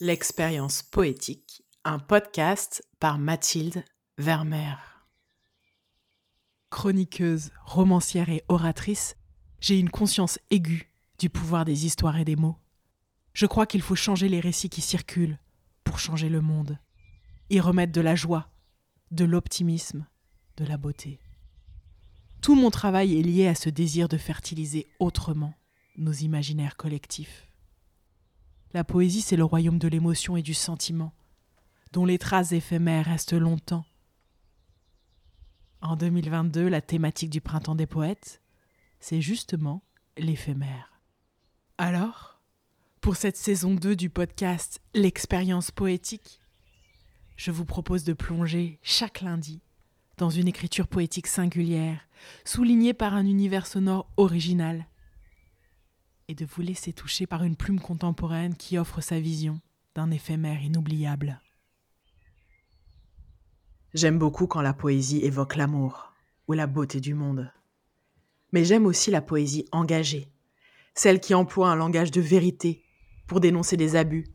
L'expérience poétique, un podcast par Mathilde Vermeer. Chroniqueuse, romancière et oratrice, j'ai une conscience aiguë du pouvoir des histoires et des mots. Je crois qu'il faut changer les récits qui circulent pour changer le monde, y remettre de la joie, de l'optimisme, de la beauté. Tout mon travail est lié à ce désir de fertiliser autrement nos imaginaires collectifs. La poésie, c'est le royaume de l'émotion et du sentiment, dont les traces éphémères restent longtemps. En 2022, la thématique du printemps des poètes, c'est justement l'éphémère. Alors, pour cette saison 2 du podcast L'expérience poétique, je vous propose de plonger chaque lundi dans une écriture poétique singulière, soulignée par un univers sonore original, et de vous laisser toucher par une plume contemporaine qui offre sa vision d'un éphémère inoubliable. J'aime beaucoup quand la poésie évoque l'amour ou la beauté du monde. Mais j'aime aussi la poésie engagée, celle qui emploie un langage de vérité pour dénoncer des abus,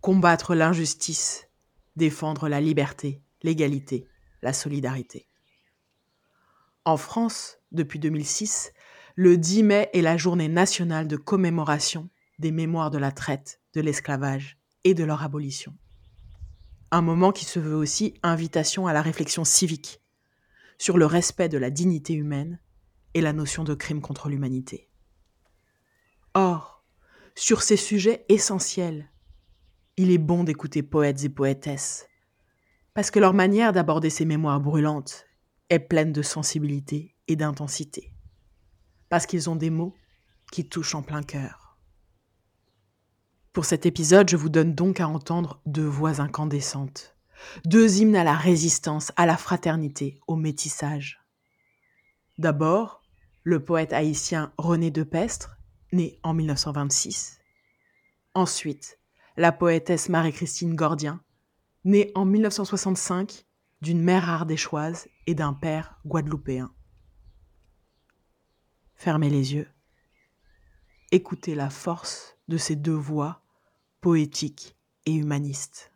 combattre l'injustice, défendre la liberté, l'égalité, la solidarité. En France, depuis 2006, le 10 mai est la journée nationale de commémoration des mémoires de la traite, de l'esclavage et de leur abolition. Un moment qui se veut aussi invitation à la réflexion civique sur le respect de la dignité humaine et la notion de crime contre l'humanité. Or, sur ces sujets essentiels, il est bon d'écouter poètes et poétesses, parce que leur manière d'aborder ces mémoires brûlantes est pleine de sensibilité et d'intensité parce qu'ils ont des mots qui touchent en plein cœur. Pour cet épisode, je vous donne donc à entendre deux voix incandescentes, deux hymnes à la résistance, à la fraternité, au métissage. D'abord, le poète haïtien René Depestre, né en 1926. Ensuite, la poétesse Marie-Christine Gordien, née en 1965 d'une mère ardéchoise et d'un père guadeloupéen. Fermez les yeux. Écoutez la force de ces deux voix poétiques et humanistes.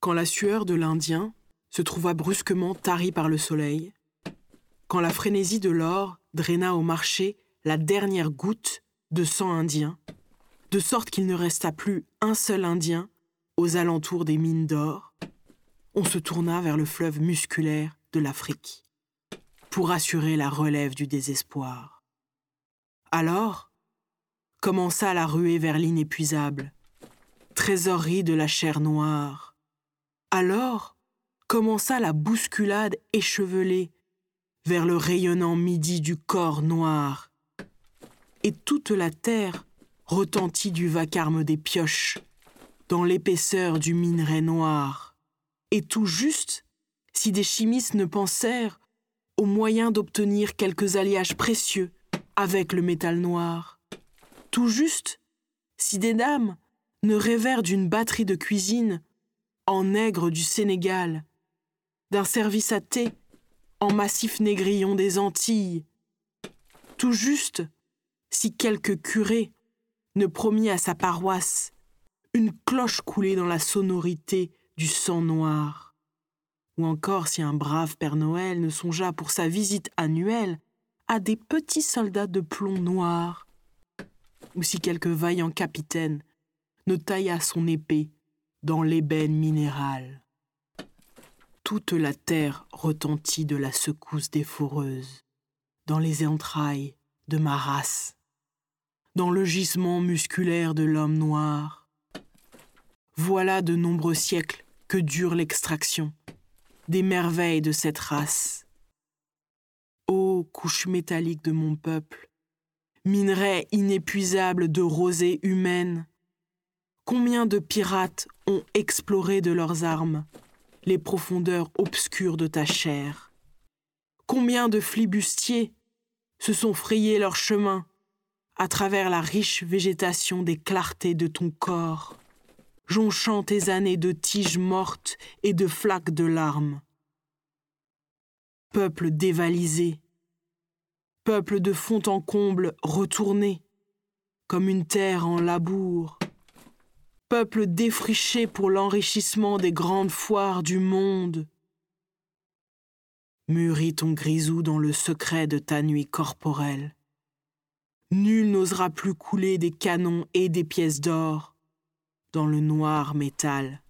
Quand la sueur de l'Indien se trouva brusquement tarie par le soleil, quand la frénésie de l'or draina au marché la dernière goutte de sang indien, de sorte qu'il ne resta plus un seul Indien aux alentours des mines d'or, on se tourna vers le fleuve musculaire de l'Afrique pour assurer la relève du désespoir. Alors commença la ruée vers l'inépuisable, trésorerie de la chair noire. Alors commença la bousculade échevelée vers le rayonnant midi du corps noir. Et toute la terre retentit du vacarme des pioches, dans l'épaisseur du minerai noir. Et tout juste si des chimistes ne pensèrent au moyen d'obtenir quelques alliages précieux avec le métal noir. Tout juste, si des dames ne rêvèrent d'une batterie de cuisine en nègre du Sénégal, d'un service à thé en massif négrillon des Antilles. Tout juste, si quelque curé ne promit à sa paroisse une cloche coulée dans la sonorité du sang noir ou encore si un brave Père Noël ne songea pour sa visite annuelle à des petits soldats de plomb noir, ou si quelque vaillant capitaine ne tailla son épée dans l'ébène minéral. Toute la terre retentit de la secousse des foreuses, dans les entrailles de ma race, dans le gisement musculaire de l'homme noir. Voilà de nombreux siècles que dure l'extraction, des merveilles de cette race. Ô couche métallique de mon peuple, minerai inépuisable de rosée humaine, combien de pirates ont exploré de leurs armes les profondeurs obscures de ta chair? Combien de flibustiers se sont frayés leur chemin à travers la riche végétation des clartés de ton corps? Jonchant tes années de tiges mortes et de flaques de larmes. Peuple dévalisé, peuple de fond en comble retourné, comme une terre en labour. Peuple défriché pour l'enrichissement des grandes foires du monde. Mûris ton grisou dans le secret de ta nuit corporelle. Nul n'osera plus couler des canons et des pièces d'or dans le noir métal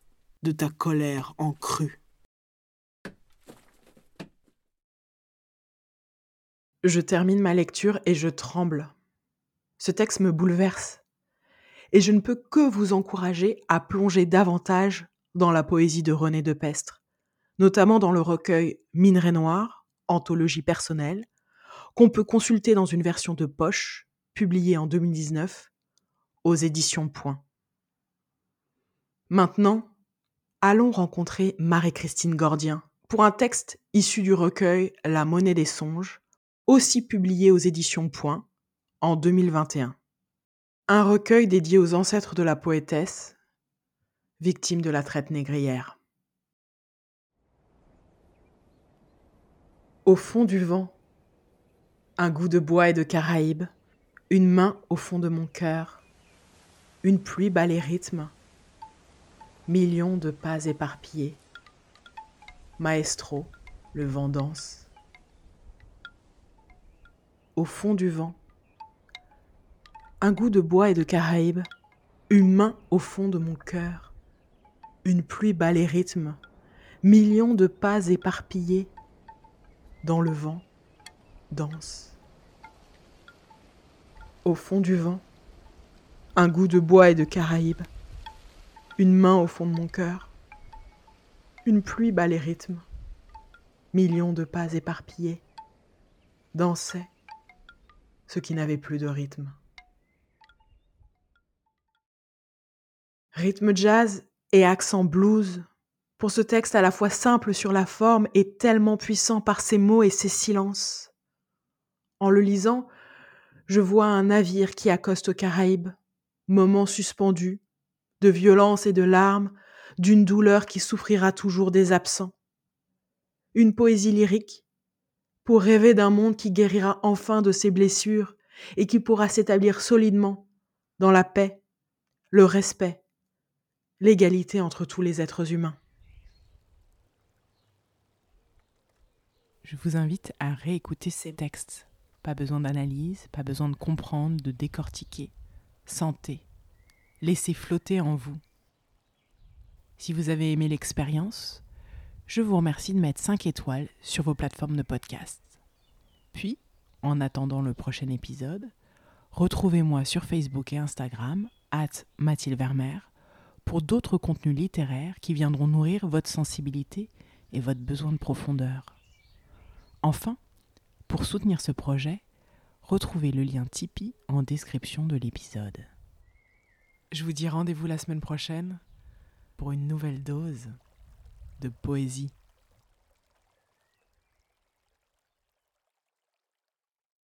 de ta colère en crue. Je termine ma lecture et je tremble. Ce texte me bouleverse. Et je ne peux que vous encourager à plonger davantage dans la poésie de René de Pestre, notamment dans le recueil Minerai noir, anthologie personnelle, qu'on peut consulter dans une version de poche, publiée en 2019, aux éditions Point. Maintenant, allons rencontrer Marie-Christine Gordien pour un texte issu du recueil La monnaie des songes, aussi publié aux éditions Point en 2021. Un recueil dédié aux ancêtres de la poétesse, victime de la traite négrière. Au fond du vent, un goût de bois et de Caraïbes, une main au fond de mon cœur, une pluie bat les rythmes, millions de pas éparpillés. Maestro, le vent danse au fond du vent. Un goût de bois et de Caraïbes, une main au fond de mon cœur, une pluie bat les rythmes, millions de pas éparpillés dans le vent, danse. Au fond du vent, un goût de bois et de Caraïbes, une main au fond de mon cœur, une pluie bat les rythmes, millions de pas éparpillés, dansaient ce qui n'avait plus de rythme. Rythme jazz et accent blues pour ce texte à la fois simple sur la forme et tellement puissant par ses mots et ses silences. En le lisant, je vois un navire qui accoste aux Caraïbes, moment suspendu, de violence et de larmes, d'une douleur qui souffrira toujours des absents. Une poésie lyrique pour rêver d'un monde qui guérira enfin de ses blessures et qui pourra s'établir solidement dans la paix, le respect, l'égalité entre tous les êtres humains. Je vous invite à réécouter ces textes. Pas besoin d'analyse, pas besoin de comprendre, de décortiquer. Sentez, laissez flotter en vous. Si vous avez aimé l'expérience, je vous remercie de mettre 5 étoiles sur vos plateformes de podcast. Puis, en attendant le prochain épisode, retrouvez-moi sur Facebook et Instagram, at Mathilde Vermeer, pour d'autres contenus littéraires qui viendront nourrir votre sensibilité et votre besoin de profondeur. Enfin, pour soutenir ce projet, retrouvez le lien Tipeee en description de l'épisode. Je vous dis rendez-vous la semaine prochaine pour une nouvelle dose de poésie.